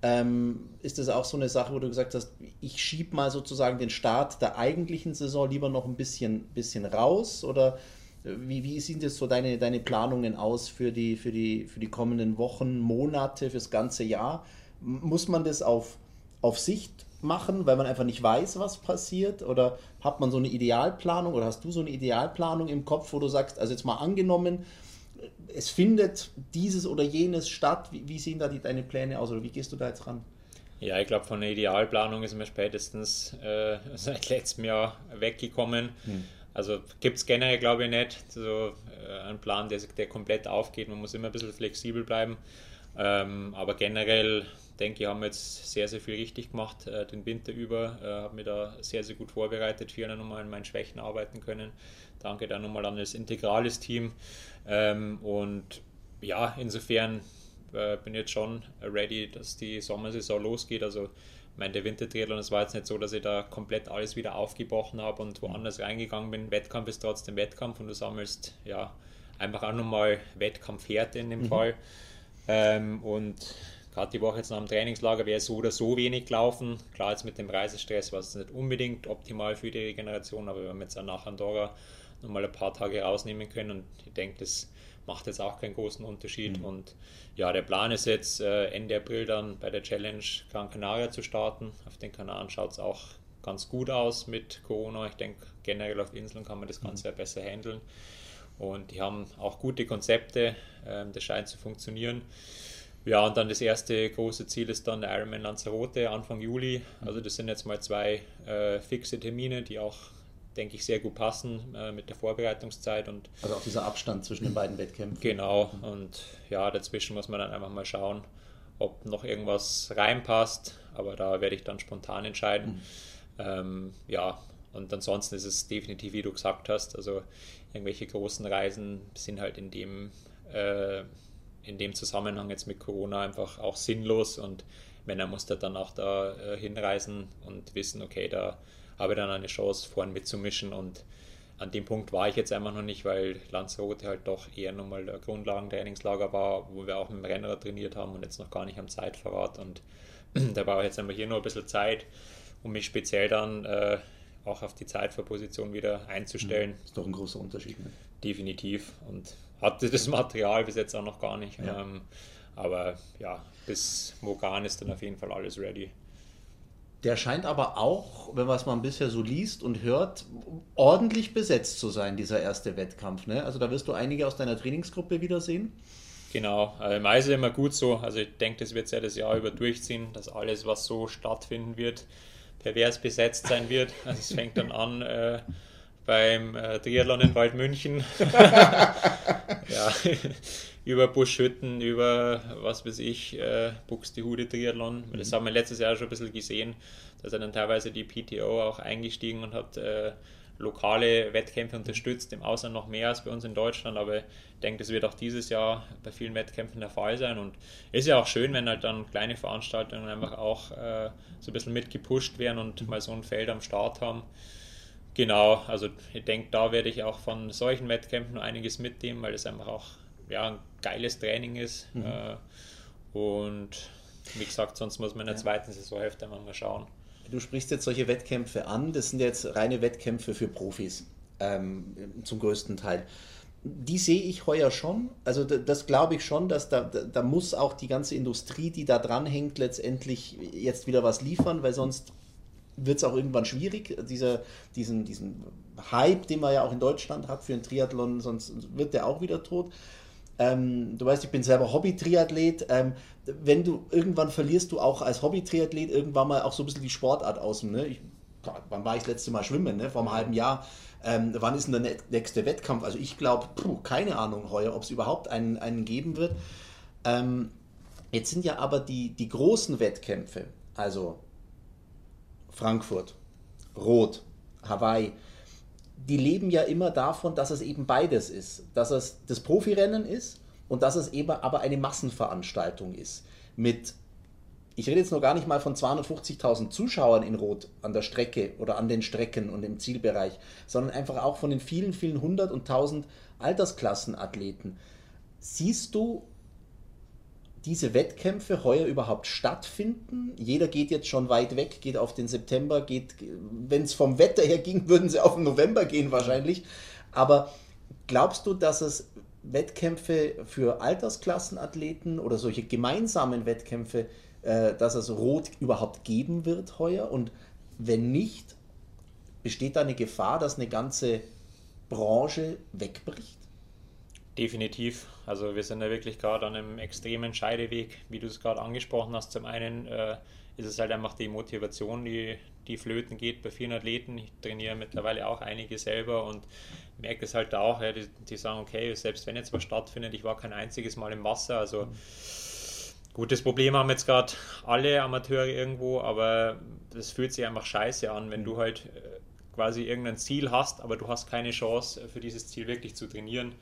S1: Ähm, ist das auch so eine Sache, wo du gesagt hast, ich schiebe mal sozusagen den Start der eigentlichen Saison lieber noch ein bisschen, bisschen raus? Oder wie, wie sehen jetzt so deine, deine Planungen aus für die, für, die, für die kommenden Wochen, Monate, fürs ganze Jahr? Muss man das auf, auf Sicht machen, weil man einfach nicht weiß, was passiert? Oder hat man so eine Idealplanung oder hast du so eine Idealplanung im Kopf, wo du sagst, also jetzt mal angenommen, es findet dieses oder jenes statt, wie, wie sehen da die, deine Pläne aus oder wie gehst du da jetzt ran?
S2: Ja, ich glaube, von der Idealplanung ist mir spätestens äh, seit letztem Jahr weggekommen. Hm. Also gibt es generell, glaube ich, nicht so äh, einen Plan, der, der komplett aufgeht. Man muss immer ein bisschen flexibel bleiben. Ähm, aber generell denke ich, haben wir jetzt sehr, sehr viel richtig gemacht äh, den Winter über. Äh, habe mich da sehr, sehr gut vorbereitet, für nochmal an meinen Schwächen arbeiten können. Danke dann nochmal an das integrales Team. Ähm, und ja, insofern äh, bin ich jetzt schon ready, dass die Sommersaison losgeht. Also ich meine, der Wintertriathlon, es war jetzt nicht so, dass ich da komplett alles wieder aufgebrochen habe und woanders reingegangen bin. Wettkampf ist trotzdem Wettkampf und du sammelst ja einfach auch nochmal Wettkampfhärte in dem mhm. Fall. Ähm, und gerade die Woche jetzt nach dem Trainingslager wäre so oder so wenig gelaufen. Klar, jetzt mit dem Reisestress war es nicht unbedingt optimal für die Regeneration, aber wir haben jetzt auch nach Andorra nochmal ein paar Tage rausnehmen können und ich denke, das macht jetzt auch keinen großen Unterschied. Mhm. Und ja, der Plan ist jetzt äh, Ende April dann bei der Challenge Gran Canaria zu starten. Auf den Kanaren schaut es auch ganz gut aus mit Corona. Ich denke, generell auf Inseln kann man das Ganze mhm. ja besser handeln. Und die haben auch gute Konzepte, ähm, das scheint zu funktionieren. Ja, und dann das erste große Ziel ist dann der Ironman Lanzarote Anfang Juli. Also das sind jetzt mal zwei äh, fixe Termine, die auch, denke ich, sehr gut passen äh, mit der Vorbereitungszeit. Und
S1: also auch dieser Abstand zwischen den beiden Wettkämpfen.
S2: Genau, und ja, dazwischen muss man dann einfach mal schauen, ob noch irgendwas reinpasst. Aber da werde ich dann spontan entscheiden. Mhm. Ähm, ja, und ansonsten ist es definitiv, wie du gesagt hast, also irgendwelche großen Reisen sind halt in dem, äh, in dem Zusammenhang jetzt mit Corona einfach auch sinnlos und Männer muss da dann auch da äh, hinreisen und wissen, okay, da habe ich dann eine Chance, vorn mitzumischen und an dem Punkt war ich jetzt einfach noch nicht, weil Lanzarote halt doch eher nochmal ein Grundlagentrainingslager war, wo wir auch mit dem Renner trainiert haben und jetzt noch gar nicht am Zeitverrat und da brauche ich jetzt einfach hier nur ein bisschen Zeit, um mich speziell dann äh, auch auf die Zeitverposition wieder einzustellen.
S1: Das ist doch ein großer Unterschied. Ne?
S2: Definitiv. Und hatte das Material bis jetzt auch noch gar nicht. Ja. Ähm, aber ja, bis Mogan ist dann auf jeden Fall alles ready.
S1: Der scheint aber auch, wenn man es mal ein bisschen so liest und hört, ordentlich besetzt zu sein, dieser erste Wettkampf. Ne? Also da wirst du einige aus deiner Trainingsgruppe wiedersehen.
S2: Genau, also meist ist immer gut so. Also ich denke, das wird ja das Jahr über durchziehen, dass alles, was so stattfinden wird, pervers besetzt sein wird. Also es fängt dann an äh, beim äh, Triathlon in Waldmünchen. ja, über Buschhütten, über was weiß ich, äh, Buxtehude Triathlon. Das haben wir letztes Jahr schon ein bisschen gesehen. Da sind dann teilweise die PTO auch eingestiegen und hat äh, lokale Wettkämpfe unterstützt, im Ausland noch mehr als bei uns in Deutschland, aber ich denke, das wird auch dieses Jahr bei vielen Wettkämpfen der Fall sein und ist ja auch schön, wenn halt dann kleine Veranstaltungen einfach auch äh, so ein bisschen mitgepusht werden und mal so ein Feld am Start haben. Genau, also ich denke, da werde ich auch von solchen Wettkämpfen einiges mitnehmen, weil es einfach auch ja, ein geiles Training ist. Mhm. Äh, und wie gesagt, sonst muss man in der zweiten Saisonhälfte mal schauen.
S1: du sprichst jetzt solche Wettkämpfe an, das sind jetzt reine Wettkämpfe für Profis ähm, zum größten Teil. Die sehe ich heuer schon. Also das glaube ich schon, dass da, da, da, muss auch die ganze Industrie, die da dran hängt, letztendlich jetzt wieder was liefern, weil sonst wird es auch irgendwann schwierig, dieser, diesen, diesen Hype, den man ja auch in Deutschland hat für einen Triathlon, sonst wird der auch wieder tot. Ähm, du weißt, ich bin selber Hobby-Triathlet. Ähm, wenn du irgendwann verlierst du auch als Hobby-Triathlet irgendwann mal auch so ein bisschen die Sportart aus. Ne? Ich, wann war ich das letzte Mal schwimmen? Ne? Vor einem halben Jahr. Ähm, wann ist denn der nächste Wettkampf? Also ich glaube, keine Ahnung heuer, ob es überhaupt einen, einen geben wird. Ähm, jetzt sind ja aber die, die großen Wettkämpfe, also Frankfurt, Rot, Hawaii, die leben ja immer davon, dass es eben beides ist. Dass es das Profirennen ist und dass es eben aber eine Massenveranstaltung ist. Mit, ich rede jetzt noch gar nicht mal von 250.000 Zuschauern in Rot an der Strecke oder an den Strecken und im Zielbereich, sondern einfach auch von den vielen, vielen hundert und tausend Altersklassenathleten. Siehst du diese Wettkämpfe heuer überhaupt stattfinden. Jeder geht jetzt schon weit weg, geht auf den September, geht, wenn es vom Wetter her ging, würden sie auf den November gehen wahrscheinlich. Aber glaubst du, dass es Wettkämpfe für Altersklassenathleten oder solche gemeinsamen Wettkämpfe, äh, dass es Rot überhaupt geben wird heuer? Und wenn nicht, besteht da eine Gefahr, dass eine ganze Branche wegbricht?
S2: Definitiv. Also wir sind da wirklich gerade an einem extremen Scheideweg, wie du es gerade angesprochen hast. Zum einen äh, ist es halt einfach die Motivation, die, die flöten geht bei vielen Athleten. Ich trainiere mittlerweile auch einige selber und merke es halt auch, ja, die, die, sagen, okay, selbst wenn jetzt was stattfindet, ich war kein einziges Mal im Wasser. Also gut, das Problem haben jetzt gerade alle Amateure irgendwo, aber das fühlt sich einfach scheiße an, wenn du halt äh, quasi irgendein Ziel hast, aber du hast keine Chance für dieses Ziel wirklich zu trainieren.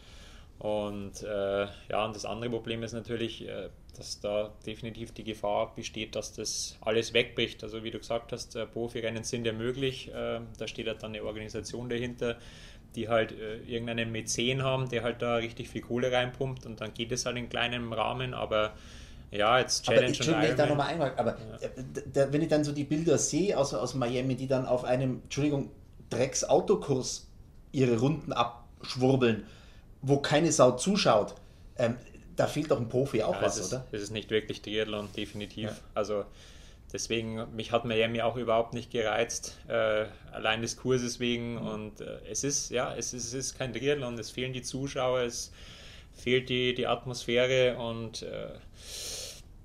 S2: Und äh, ja, und das andere Problem ist natürlich, äh, dass da definitiv die Gefahr besteht, dass das alles wegbricht. Also wie du gesagt hast, äh, Profirennen sind ja möglich. Äh, da steht halt dann eine Organisation dahinter, die halt äh, irgendeinen Mäzen haben, der halt da richtig viel Kohle reinpumpt und dann geht es halt in kleinem Rahmen, aber ja, jetzt
S1: Challenge aber, und Ironman. Ich da nochmal einmal, aber ja. da, wenn ich dann so die Bilder sehe aus, aus Miami, die dann auf einem, Entschuldigung, Drecks-Autokurs ihre Runden abschwurbeln, wo keine Sau zuschaut, ähm, da fehlt doch ein Profi auch ja, was,
S2: ist,
S1: oder?
S2: Das ist nicht wirklich Triathlon, definitiv. Ja. Also deswegen, mich hat Miami auch überhaupt nicht gereizt, äh, allein des Kurses wegen. Mhm. Und äh, es ist, ja, es ist, es ist kein Triathlon, es fehlen die Zuschauer, es fehlt die, die Atmosphäre und äh,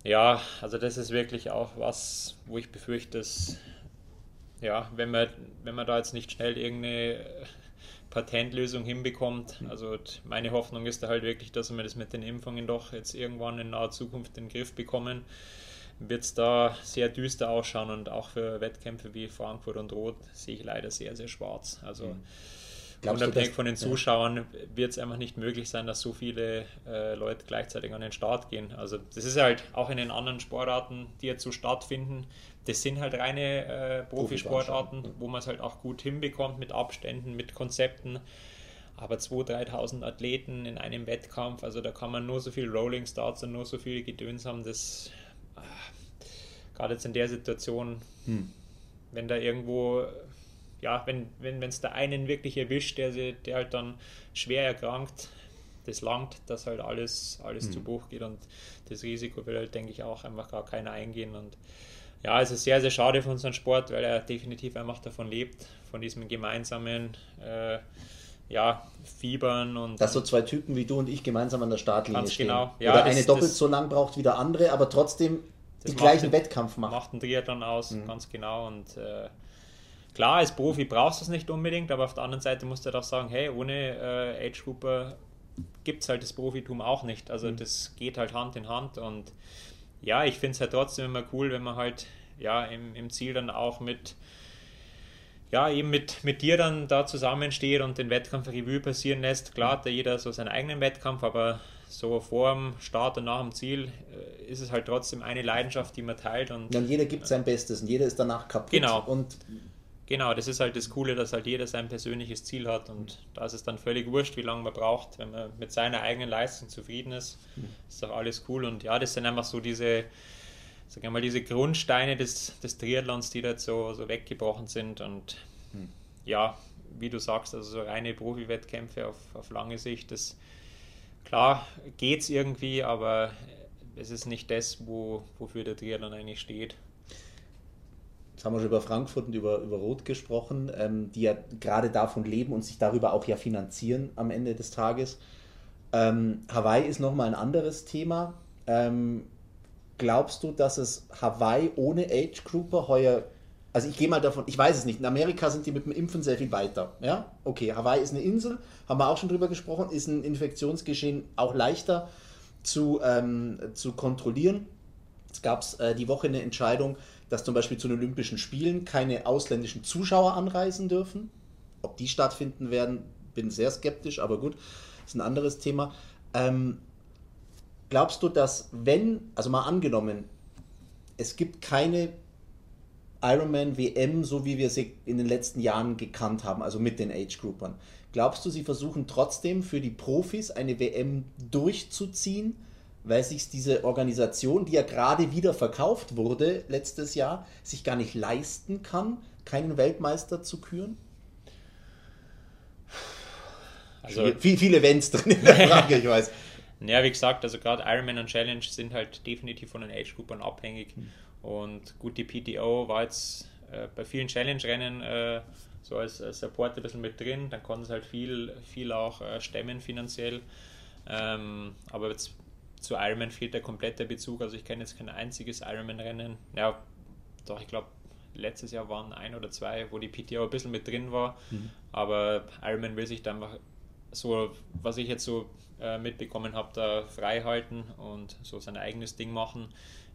S2: ja, also das ist wirklich auch was, wo ich befürchte, dass ja, wenn man, wenn man da jetzt nicht schnell irgendeine Patentlösung hinbekommt. Also meine Hoffnung ist da halt wirklich, dass wir das mit den Impfungen doch jetzt irgendwann in naher Zukunft in den Griff bekommen. Wird es da sehr düster ausschauen und auch für Wettkämpfe wie Frankfurt und Rot sehe ich leider sehr, sehr schwarz. Also mhm. unabhängig du, von den Zuschauern ja. wird es einfach nicht möglich sein, dass so viele äh, Leute gleichzeitig an den Start gehen. Also das ist halt auch in den anderen Sportarten, die jetzt so stattfinden, das sind halt reine äh, Profisportarten, wo man es halt auch gut hinbekommt mit Abständen, mit Konzepten. Aber 2.000, 3.000 Athleten in einem Wettkampf, also da kann man nur so viel Rolling Starts und nur so viel Gedöns haben, das äh, gerade jetzt in der Situation, hm. wenn da irgendwo, ja, wenn es wenn, da einen wirklich erwischt, der, der halt dann schwer erkrankt, das langt, dass halt alles, alles hm. zu Buch geht und das Risiko will halt, denke ich, auch einfach gar keiner eingehen und ja, es ist sehr, sehr schade für unseren Sport, weil er definitiv einfach davon lebt, von diesem gemeinsamen äh, ja, Fiebern und.
S1: Dass so zwei Typen wie du und ich gemeinsam an der Startlinie ganz stehen. Genau. Ja, Oder das, eine doppelt das, so lang braucht wie der andere, aber trotzdem den gleichen den, Wettkampf macht.
S2: Macht einen Triathlon aus, mhm. ganz genau. Und äh, klar, als Profi brauchst du es nicht unbedingt, aber auf der anderen Seite musst du doch sagen, hey, ohne äh, Age Grouper gibt es halt das Profitum auch nicht. Also mhm. das geht halt Hand in Hand und ja, ich finde es halt trotzdem immer cool, wenn man halt ja im, im Ziel dann auch mit ja, eben mit, mit dir dann da zusammensteht und den Wettkampf Revue passieren lässt. Klar hat da jeder so seinen eigenen Wettkampf, aber so vor dem Start und nach dem Ziel äh, ist es halt trotzdem eine Leidenschaft, die man teilt. Und,
S1: ja, und jeder gibt sein Bestes und jeder ist danach kaputt.
S2: Genau.
S1: Und
S2: Genau, das ist halt das Coole, dass halt jeder sein persönliches Ziel hat und da ist es dann völlig wurscht, wie lange man braucht. Wenn man mit seiner eigenen Leistung zufrieden ist, ist doch alles cool und ja, das sind einfach so diese, sag mal, diese Grundsteine des, des Triathlons, die da so, so weggebrochen sind und hm. ja, wie du sagst, also so reine Profi-Wettkämpfe auf, auf lange Sicht, das klar geht es irgendwie, aber es ist nicht das, wo, wofür der Triathlon eigentlich steht.
S1: Jetzt haben wir schon über Frankfurt und über, über Rot gesprochen, ähm, die ja gerade davon leben und sich darüber auch ja finanzieren am Ende des Tages. Ähm, Hawaii ist nochmal ein anderes Thema. Ähm, glaubst du, dass es Hawaii ohne Age Grouper heuer, also ich gehe mal davon, ich weiß es nicht, in Amerika sind die mit dem Impfen sehr viel weiter. Ja, okay, Hawaii ist eine Insel, haben wir auch schon drüber gesprochen, ist ein Infektionsgeschehen auch leichter zu, ähm, zu kontrollieren. Es gab äh, die Woche eine Entscheidung, dass zum Beispiel zu den Olympischen Spielen keine ausländischen Zuschauer anreisen dürfen. Ob die stattfinden werden, bin sehr skeptisch, aber gut ist ein anderes Thema. Ähm, glaubst du, dass wenn, also mal angenommen, es gibt keine Ironman WM, so wie wir sie in den letzten Jahren gekannt haben, also mit den Age-Groupern. Glaubst du, sie versuchen trotzdem für die Profis eine WM durchzuziehen, weil sich diese Organisation, die ja gerade wieder verkauft wurde letztes Jahr, sich gar nicht leisten kann, keinen Weltmeister zu küren? Also, viel, viele Events drin in der Frage, ich weiß.
S2: Ja, wie gesagt, also gerade Ironman und Challenge sind halt definitiv von den Age-Gruppen abhängig. Mhm. Und gut, die PTO war jetzt äh, bei vielen Challenge-Rennen äh, so als, als, Support ein bisschen mit drin. Dann konnten sie halt viel, viel auch äh, stemmen finanziell. Ähm, aber jetzt zu Ironman fehlt der komplette Bezug. Also ich kenne jetzt kein einziges Ironman-Rennen. Ja, doch, ich glaube, letztes Jahr waren ein oder zwei, wo die PTO ein bisschen mit drin war. Mhm. Aber Ironman will sich da einfach so, was ich jetzt so äh, mitbekommen habe, da frei halten und so sein eigenes Ding machen.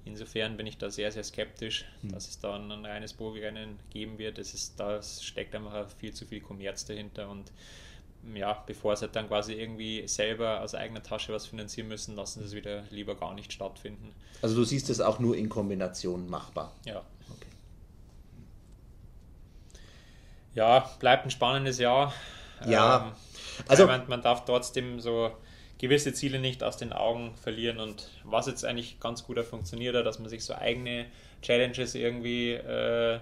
S2: Insofern bin ich da sehr, sehr skeptisch, mhm. dass es da ein, ein reines Profirennen geben wird. Es ist, da steckt einfach viel zu viel Kommerz dahinter und ja, bevor sie dann quasi irgendwie selber aus eigener Tasche was finanzieren müssen, lassen sie es wieder lieber gar nicht stattfinden.
S1: Also du siehst es auch nur in Kombination machbar.
S2: Ja. Okay. Ja, bleibt ein spannendes Jahr.
S1: Ja. Ähm,
S2: also man, man darf trotzdem so gewisse Ziele nicht aus den Augen verlieren und was jetzt eigentlich ganz gut funktioniert dass man sich so eigene Challenges irgendwie äh,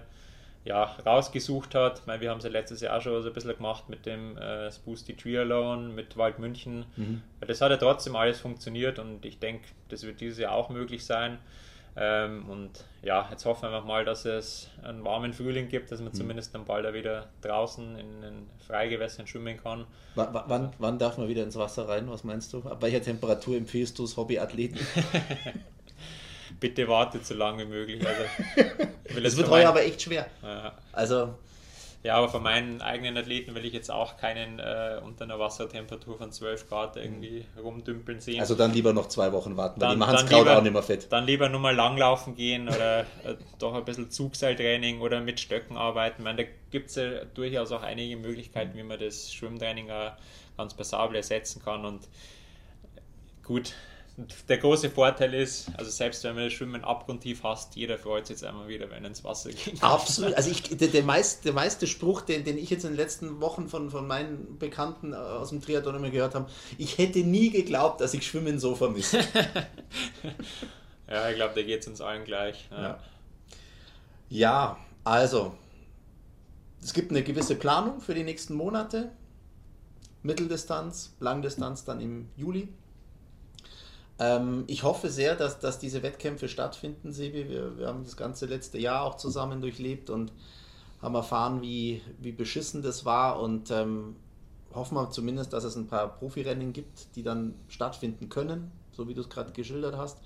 S2: ja, rausgesucht hat. Ich meine, wir haben es ja letztes Jahr schon so ein bisschen gemacht mit dem äh, Spoosty Triathlon, mit Wald München. Mhm. Das hat ja trotzdem alles funktioniert und ich denke, das wird dieses Jahr auch möglich sein. Ähm, und ja, jetzt hoffen wir mal, dass es einen warmen Frühling gibt, dass man mhm. zumindest dann bald wieder draußen in den Freigewässern schwimmen kann.
S1: W wann, wann darf man wieder ins Wasser rein? Was meinst du? Ab welcher Temperatur empfiehlst du es Hobbyathleten?
S2: Bitte wartet so lange wie möglich. Also,
S1: das wird heuer aber echt schwer. Ja. Also
S2: ja, aber von meinen eigenen Athleten will ich jetzt auch keinen äh, unter einer Wassertemperatur von 12 Grad irgendwie mhm. rumdümpeln sehen.
S1: Also dann lieber noch zwei Wochen warten, weil dann, die machen das Kraut auch nicht mehr fett.
S2: Dann lieber nur mal langlaufen gehen oder äh, doch ein bisschen Zugseiltraining oder mit Stöcken arbeiten. Ich meine, da gibt es ja durchaus auch einige Möglichkeiten, wie man das Schwimmtraining auch ganz passabel ersetzen kann und gut, der große Vorteil ist, also selbst wenn man das Schwimmen abgrundtief hast, jeder freut sich jetzt einmal wieder, wenn er ins Wasser geht.
S1: Absolut. Also ich, der, der, meist, der meiste Spruch, den, den ich jetzt in den letzten Wochen von, von meinen Bekannten aus dem Triathlon immer gehört habe, ich hätte nie geglaubt, dass ich Schwimmen so vermisse.
S2: ja, ich glaube, da geht es uns allen gleich.
S1: Ja. ja. ja, also, es gibt eine gewisse Planung für die nächsten Monate. Mitteldistanz, Langdistanz dann im Juli. Ähm, ich hoffe sehr, dass, dass diese Wettkämpfe stattfinden, Sebi. Wir, wir haben das ganze letzte Jahr auch zusammen durchlebt und haben erfahren, wie, wie beschissen das war und ähm, hoffen wir zumindest, dass es ein paar Profirennen gibt, die dann stattfinden können, so wie du es gerade geschildert hast.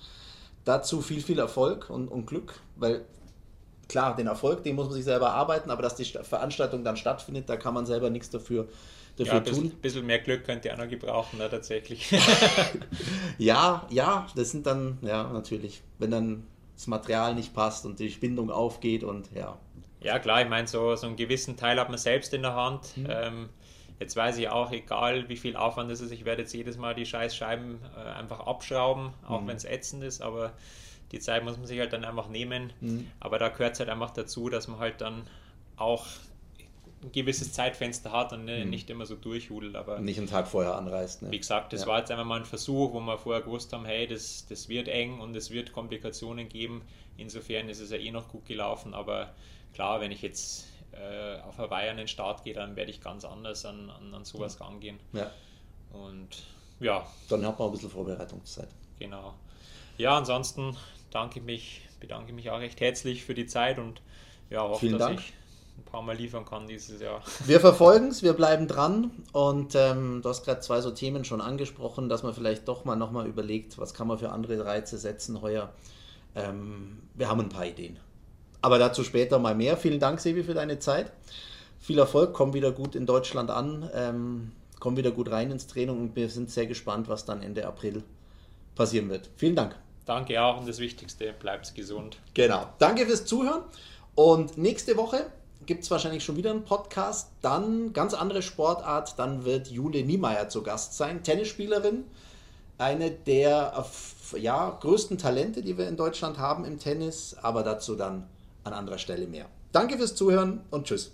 S1: Dazu viel, viel Erfolg und, und Glück, weil klar, den Erfolg, den muss man sich selber erarbeiten, aber dass die Veranstaltung dann stattfindet, da kann man selber nichts dafür
S2: dafür ja, ein bisschen, tun. mehr Glück könnt ihr auch noch gebrauchen, ne, tatsächlich.
S1: ja, ja, das sind dann, ja, natürlich, wenn dann das Material nicht passt und die Bindung aufgeht und ja.
S2: Ja, klar, ich meine, so, so einen gewissen Teil hat man selbst in der Hand. Mhm. Ähm, jetzt weiß ich auch, egal wie viel Aufwand es ist, ich werde jetzt jedes Mal die Scheißscheiben äh, einfach abschrauben, auch mhm. wenn es ätzend ist, aber die Zeit muss man sich halt dann einfach nehmen. Mhm. Aber da gehört es halt einfach dazu, dass man halt dann auch ein gewisses Zeitfenster hat und mhm. nicht immer so durchhudelt. Aber
S1: nicht einen Tag vorher anreist.
S2: Ne? Wie gesagt, das ja. war jetzt einfach mal ein Versuch, wo wir vorher gewusst haben, hey, das, das wird eng und es wird Komplikationen geben. Insofern ist es ja eh noch gut gelaufen, aber klar, wenn ich jetzt äh, auf Hawaii an den Start gehe, dann werde ich ganz anders an, an, an sowas mhm. rangehen. Ja. Und ja.
S1: Dann hat man ein bisschen Vorbereitungszeit.
S2: Genau. Ja, ansonsten danke mich, bedanke mich auch recht herzlich für die Zeit und ja, hoffe, Vielen dass Dank. ich ein paar Mal liefern kann dieses Jahr.
S1: Wir verfolgen es, wir bleiben dran und ähm, du hast gerade zwei so Themen schon angesprochen, dass man vielleicht doch mal nochmal überlegt, was kann man für andere Reize setzen heuer. Ähm, wir haben ein paar Ideen. Aber dazu später mal mehr. Vielen Dank, Sebi, für deine Zeit. Viel Erfolg, komm wieder gut in Deutschland an, ähm, komm wieder gut rein ins Training und wir sind sehr gespannt, was dann Ende April passieren wird. Vielen Dank.
S2: Danke auch und das Wichtigste, bleibt gesund.
S1: Genau. Danke fürs Zuhören und nächste Woche gibt es wahrscheinlich schon wieder einen Podcast. Dann ganz andere Sportart, dann wird Jule Niemeyer zu Gast sein, Tennisspielerin, eine der ja, größten Talente, die wir in Deutschland haben im Tennis, aber dazu dann an anderer Stelle mehr. Danke fürs Zuhören und tschüss.